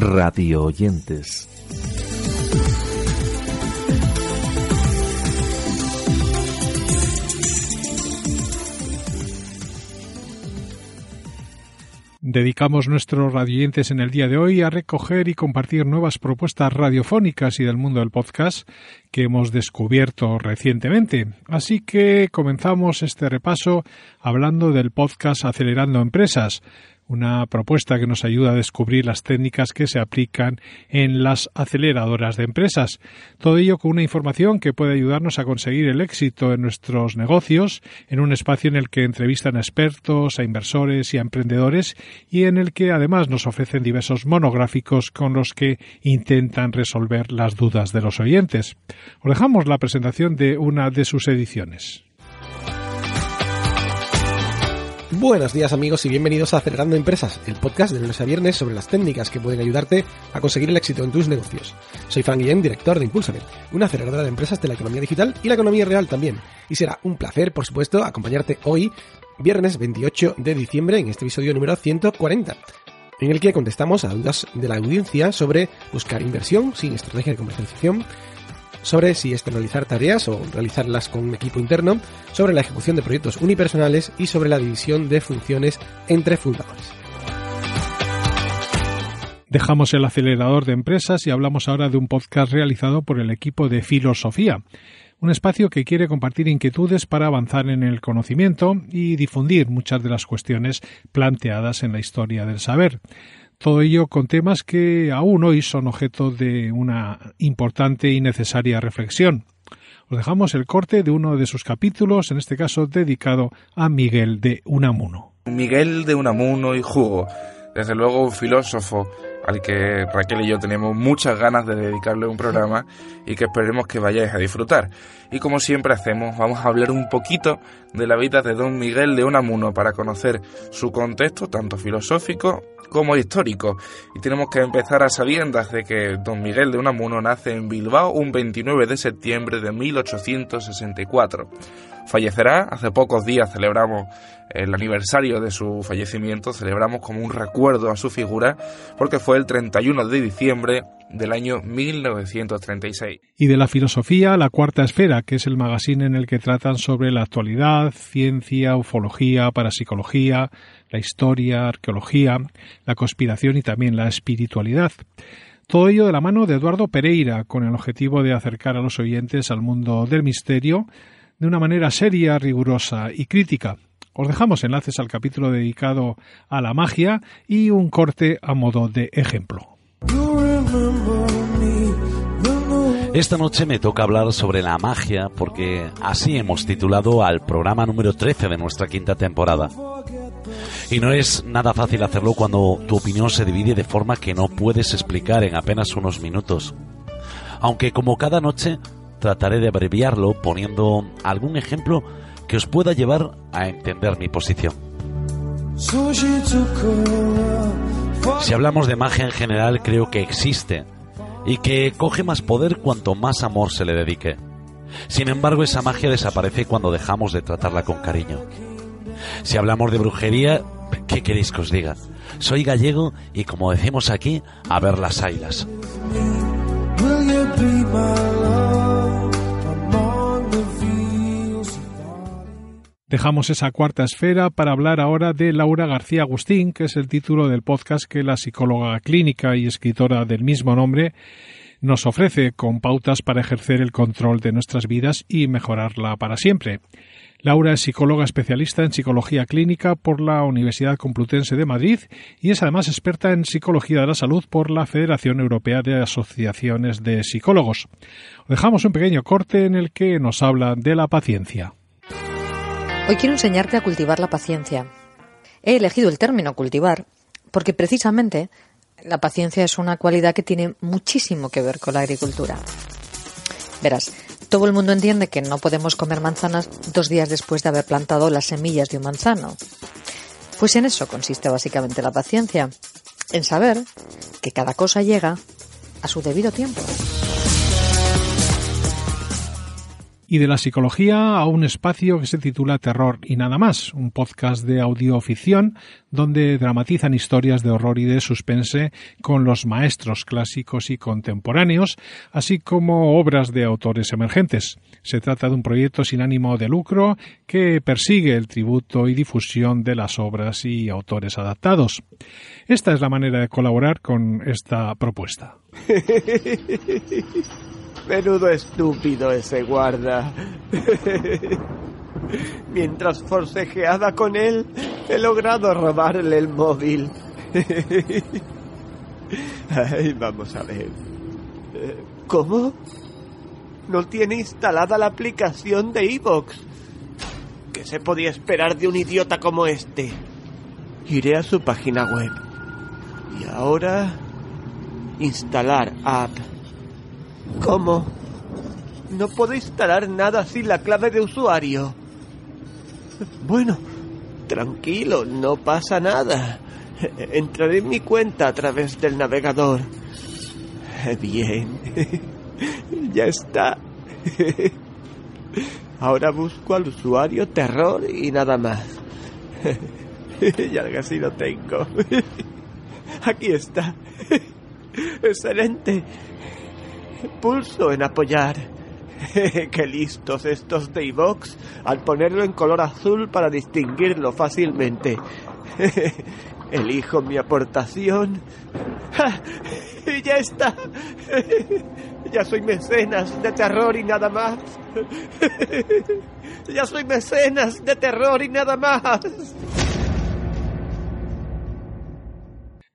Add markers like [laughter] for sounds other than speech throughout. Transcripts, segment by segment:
radio oyentes. Dedicamos nuestros radioyentes en el día de hoy a recoger y compartir nuevas propuestas radiofónicas y del mundo del podcast que hemos descubierto recientemente. Así que comenzamos este repaso hablando del podcast Acelerando Empresas, una propuesta que nos ayuda a descubrir las técnicas que se aplican en las aceleradoras de empresas. Todo ello con una información que puede ayudarnos a conseguir el éxito en nuestros negocios, en un espacio en el que entrevistan a expertos, a inversores y a emprendedores y en el que además nos ofrecen diversos monográficos con los que intentan resolver las dudas de los oyentes. Os dejamos la presentación de una de sus ediciones. Buenos días amigos y bienvenidos a Acelerando Empresas, el podcast de lunes a viernes sobre las técnicas que pueden ayudarte a conseguir el éxito en tus negocios. Soy Frank Guillén, director de Impulsame, una aceleradora de empresas de la economía digital y la economía real también. Y será un placer, por supuesto, acompañarte hoy, viernes 28 de diciembre, en este episodio número 140 en el que contestamos a dudas de la audiencia sobre buscar inversión sin estrategia de comercialización, sobre si externalizar tareas o realizarlas con equipo interno, sobre la ejecución de proyectos unipersonales y sobre la división de funciones entre fundadores. Dejamos el acelerador de empresas y hablamos ahora de un podcast realizado por el equipo de Filosofía, un espacio que quiere compartir inquietudes para avanzar en el conocimiento y difundir muchas de las cuestiones planteadas en la historia del saber. Todo ello con temas que aún hoy son objeto de una importante y necesaria reflexión. Os dejamos el corte de uno de sus capítulos, en este caso dedicado a Miguel de Unamuno. Miguel de Unamuno y Jugo, desde luego un filósofo al que Raquel y yo tenemos muchas ganas de dedicarle un programa y que esperemos que vayáis a disfrutar. Y como siempre hacemos, vamos a hablar un poquito de la vida de don Miguel de Unamuno para conocer su contexto tanto filosófico como histórico. Y tenemos que empezar a sabiendas de que don Miguel de Unamuno nace en Bilbao un 29 de septiembre de 1864. Fallecerá, hace pocos días celebramos el aniversario de su fallecimiento, celebramos como un recuerdo a su figura, porque fue el 31 de diciembre del año 1936. Y de la filosofía, La Cuarta Esfera, que es el magazine en el que tratan sobre la actualidad, ciencia, ufología, parapsicología, la historia, arqueología, la conspiración y también la espiritualidad. Todo ello de la mano de Eduardo Pereira, con el objetivo de acercar a los oyentes al mundo del misterio de una manera seria, rigurosa y crítica. Os dejamos enlaces al capítulo dedicado a la magia y un corte a modo de ejemplo. Esta noche me toca hablar sobre la magia porque así hemos titulado al programa número 13 de nuestra quinta temporada. Y no es nada fácil hacerlo cuando tu opinión se divide de forma que no puedes explicar en apenas unos minutos. Aunque como cada noche trataré de abreviarlo poniendo algún ejemplo que os pueda llevar a entender mi posición. Si hablamos de magia en general, creo que existe y que coge más poder cuanto más amor se le dedique. Sin embargo, esa magia desaparece cuando dejamos de tratarla con cariño. Si hablamos de brujería, ¿qué queréis que os diga? Soy gallego y como decimos aquí, a ver las ailas. Dejamos esa cuarta esfera para hablar ahora de Laura García Agustín, que es el título del podcast que la psicóloga clínica y escritora del mismo nombre nos ofrece con pautas para ejercer el control de nuestras vidas y mejorarla para siempre. Laura es psicóloga especialista en psicología clínica por la Universidad Complutense de Madrid y es además experta en psicología de la salud por la Federación Europea de Asociaciones de Psicólogos. Dejamos un pequeño corte en el que nos habla de la paciencia. Hoy quiero enseñarte a cultivar la paciencia. He elegido el término cultivar porque precisamente la paciencia es una cualidad que tiene muchísimo que ver con la agricultura. Verás, todo el mundo entiende que no podemos comer manzanas dos días después de haber plantado las semillas de un manzano. Pues en eso consiste básicamente la paciencia, en saber que cada cosa llega a su debido tiempo. Y de la psicología a un espacio que se titula Terror y nada más, un podcast de audioficción donde dramatizan historias de horror y de suspense con los maestros clásicos y contemporáneos, así como obras de autores emergentes. Se trata de un proyecto sin ánimo de lucro que persigue el tributo y difusión de las obras y autores adaptados. Esta es la manera de colaborar con esta propuesta. [laughs] Menudo estúpido ese guarda. [laughs] Mientras forcejeaba con él, he logrado robarle el móvil. [laughs] Ay, vamos a ver. ¿Cómo? No tiene instalada la aplicación de Evox. ¿Qué se podía esperar de un idiota como este? Iré a su página web. Y ahora... Instalar app. ¿Cómo? No puedo instalar nada sin la clave de usuario. Bueno, tranquilo, no pasa nada. Entraré en mi cuenta a través del navegador. Bien. [laughs] Ya está. Ahora busco al usuario terror y nada más. [laughs] Ya casi lo tengo. [laughs] Aquí está. Excelente. Pulso en apoyar. [laughs] Qué listos estos de iVox al ponerlo en color azul para distinguirlo fácilmente. [laughs] Elijo mi aportación. [laughs] Y ya está. Ya soy mecenas de terror y nada más. Ya soy mecenas de terror y nada más.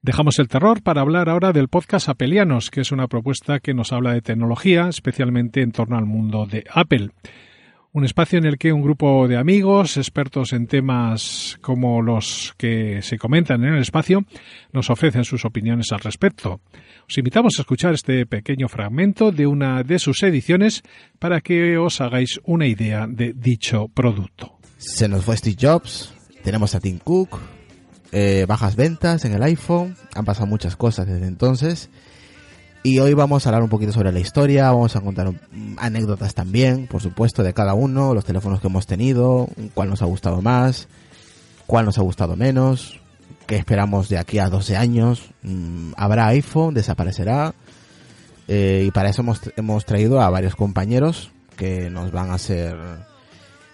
Dejamos el terror para hablar ahora del podcast Apelianos, que es una propuesta que nos habla de tecnología, especialmente en torno al mundo de Apple. Un espacio en el que un grupo de amigos, expertos en temas como los que se comentan en el espacio, nos ofrecen sus opiniones al respecto. Os invitamos a escuchar este pequeño fragmento de una de sus ediciones para que os hagáis una idea de dicho producto. Se nos fue Steve Jobs, tenemos a Tim Cook, eh, bajas ventas en el iPhone, han pasado muchas cosas desde entonces. Y hoy vamos a hablar un poquito sobre la historia, vamos a contar mm, anécdotas también, por supuesto, de cada uno, los teléfonos que hemos tenido, cuál nos ha gustado más, cuál nos ha gustado menos, qué esperamos de aquí a 12 años, mm, habrá iPhone, desaparecerá. Eh, y para eso hemos, hemos traído a varios compañeros que nos van a hacer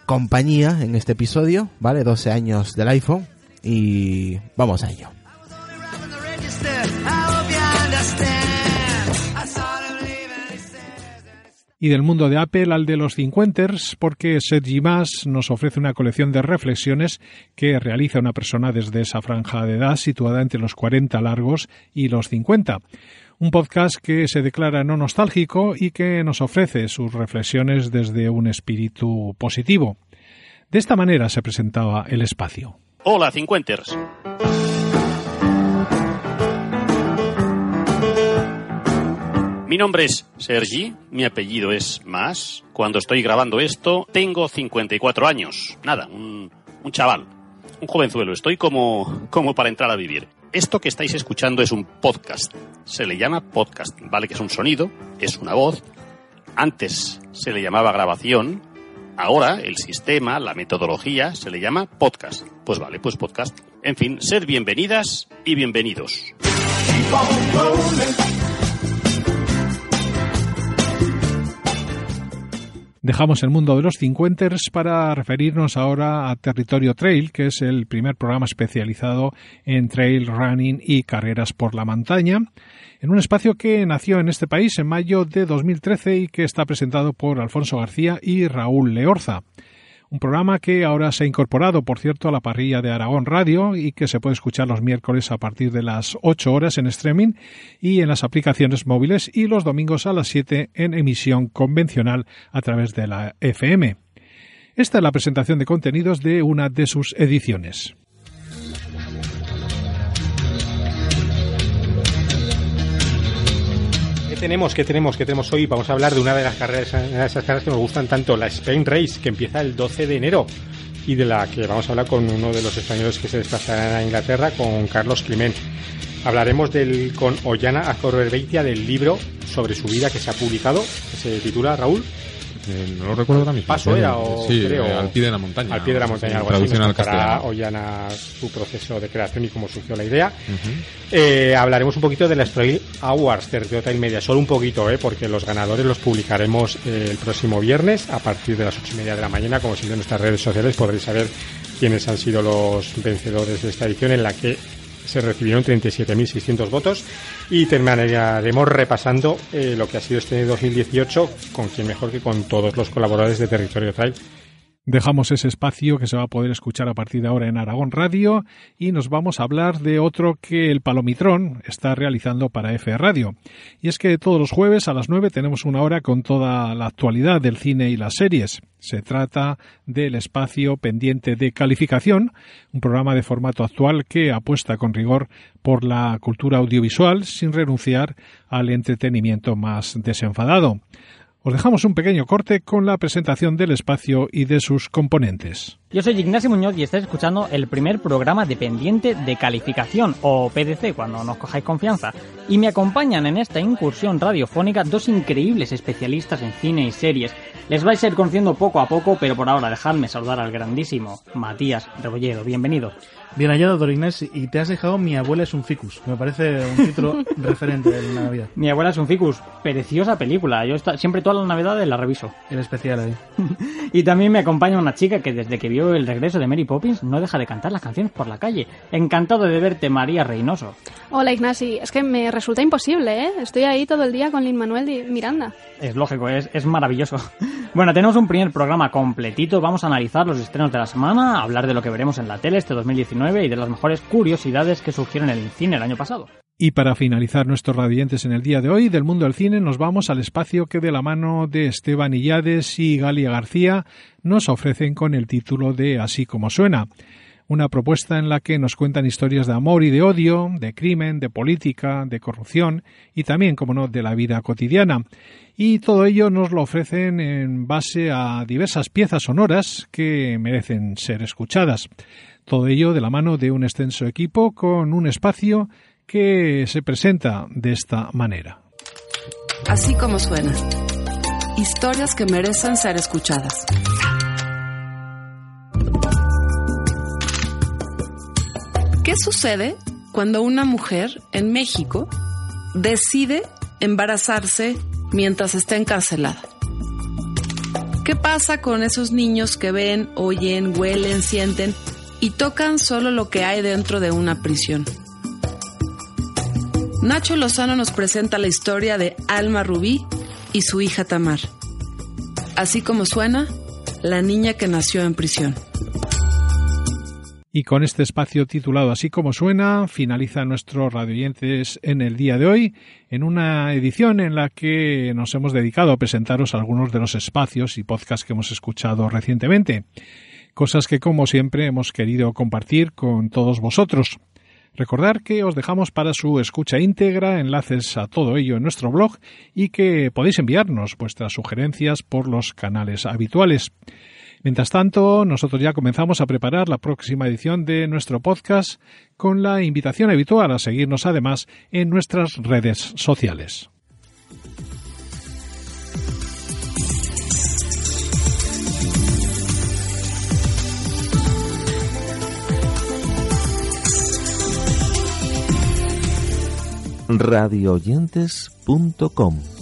compañía en este episodio, ¿vale? 12 años del iPhone y vamos a ello. y del mundo de Apple al de los cincuenters, porque Sergi Mas nos ofrece una colección de reflexiones que realiza una persona desde esa franja de edad situada entre los 40 largos y los 50. Un podcast que se declara no nostálgico y que nos ofrece sus reflexiones desde un espíritu positivo. De esta manera se presentaba el espacio. Hola, cincuenters. Mi nombre es Sergi, mi apellido es Mas. Cuando estoy grabando esto, tengo 54 años. Nada, un, un chaval, un jovenzuelo. Estoy como, como para entrar a vivir. Esto que estáis escuchando es un podcast. Se le llama podcast, ¿vale? Que es un sonido, es una voz. Antes se le llamaba grabación, Ahora el sistema, la metodología, se le llama podcast. Pues vale, pues podcast. En fin, sed bienvenidas y bienvenidos. Dejamos el mundo de los cincuenters para referirnos ahora a Territorio Trail, que es el primer programa especializado en trail running y carreras por la montaña, en un espacio que nació en este país en mayo de 2013 y que está presentado por Alfonso García y Raúl Leorza. Un programa que ahora se ha incorporado, por cierto, a la parrilla de Aragón Radio y que se puede escuchar los miércoles a partir de las 8 horas en streaming y en las aplicaciones móviles y los domingos a las 7 en emisión convencional a través de la FM. Esta es la presentación de contenidos de una de sus ediciones. Tenemos? ¿Qué tenemos? ¿Qué tenemos hoy? Vamos a hablar de una de las carreras, de esas carreras que nos gustan tanto, la Spain Race, que empieza el 12 de enero y de la que vamos a hablar con uno de los españoles que se desplazarán a Inglaterra, con Carlos Climent. Hablaremos del, con Ollana Azorbeitia del libro sobre su vida que se ha publicado, que se titula Raúl. Eh, no lo recuerdo ahora mismo. Paso era o sí, creo, eh, al pie de la montaña. Al pie de la montaña, algo así. Nos contará. Ollana su proceso de creación y cómo surgió la idea. Eh, hablaremos un poquito de las Trail Awards de Telltale Media, solo un poquito, eh, porque los ganadores los publicaremos eh, el próximo viernes a partir de las ocho y media de la mañana. Como siempre en nuestras redes sociales podréis saber quiénes han sido los vencedores de esta edición en la que se recibieron 37.600 votos y terminaremos repasando eh, lo que ha sido este 2018 con quien mejor que con todos los colaboradores de Territorio Trail. Dejamos ese espacio que se va a poder escuchar a partir de ahora en Aragón Radio y nos vamos a hablar de otro que el Palomitrón está realizando para F Radio. Y es que todos los jueves a las 9 tenemos una hora con toda la actualidad del cine y las series. Se trata del espacio pendiente de calificación, un programa de formato actual que apuesta con rigor por la cultura audiovisual sin renunciar al entretenimiento más desenfadado. Os dejamos un pequeño corte con la presentación del espacio y de sus componentes. Yo soy Ignacio Muñoz y estáis escuchando el primer programa dependiente de calificación o PDC cuando nos cojáis confianza. Y me acompañan en esta incursión radiofónica dos increíbles especialistas en cine y series. Les vais a ir conociendo poco a poco, pero por ahora dejadme saludar al grandísimo Matías Rebolledo. Bienvenido. Bien hallado, Ignacio, y te has dejado Mi abuela es un ficus. Me parece un título [laughs] referente de la Navidad. Mi abuela es un ficus. Preciosa película. Yo esta- siempre todas las navidades la reviso. El especial ahí. [laughs] Y también me acompaña una chica que desde que vio el regreso de Mary Poppins no deja de cantar las canciones por la calle. Encantado de verte, María Reynoso. Hola Ignasi, es que me resulta imposible, ¿eh? Estoy ahí todo el día con Lin Manuel y Miranda. Es lógico, es, es maravilloso. [laughs] Bueno, tenemos un primer programa completito. Vamos a analizar los estrenos de la semana, hablar de lo que veremos en la tele este 2019 y de las mejores curiosidades que surgieron en el cine el año pasado. Y para finalizar nuestros radiantes en el día de hoy del mundo del cine, nos vamos al espacio que de la mano de Esteban Illades y Galia García nos ofrecen con el título de Así como suena. Una propuesta en la que nos cuentan historias de amor y de odio, de crimen, de política, de corrupción y también, como no, de la vida cotidiana. Y todo ello nos lo ofrecen en base a diversas piezas sonoras que merecen ser escuchadas. Todo ello de la mano de un extenso equipo con un espacio que se presenta de esta manera. Así como suena. Historias que merecen ser escuchadas. ¿Qué sucede cuando una mujer en México decide embarazarse mientras está encarcelada? ¿Qué pasa con esos niños que ven, oyen, huelen, sienten y tocan solo lo que hay dentro de una prisión? Nacho Lozano nos presenta la historia de Alma Rubí y su hija Tamar. Así como suena, la niña que nació en prisión. Y con este espacio titulado Así como suena, finaliza nuestros radioyentes en el día de hoy, en una edición en la que nos hemos dedicado a presentaros algunos de los espacios y podcasts que hemos escuchado recientemente. Cosas que, como siempre, hemos querido compartir con todos vosotros. Recordar que os dejamos para su escucha íntegra enlaces a todo ello en nuestro blog y que podéis enviarnos vuestras sugerencias por los canales habituales. Mientras tanto, nosotros ya comenzamos a preparar la próxima edición de nuestro podcast con la invitación habitual a seguirnos además en nuestras redes sociales. radioyentes.com